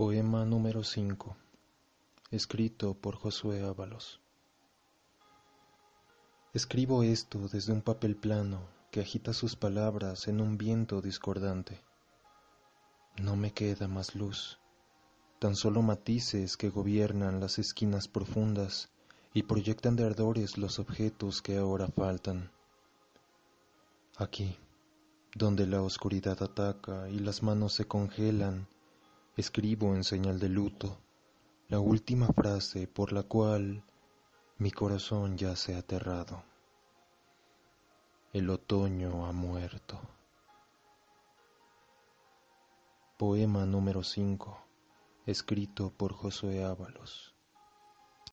Poema número 5. Escrito por Josué Ábalos. Escribo esto desde un papel plano que agita sus palabras en un viento discordante. No me queda más luz, tan solo matices que gobiernan las esquinas profundas y proyectan de ardores los objetos que ahora faltan. Aquí, donde la oscuridad ataca y las manos se congelan, escribo en señal de luto la última frase por la cual mi corazón ya se ha aterrado. El otoño ha muerto. Poema número 5, escrito por Josué Ábalos.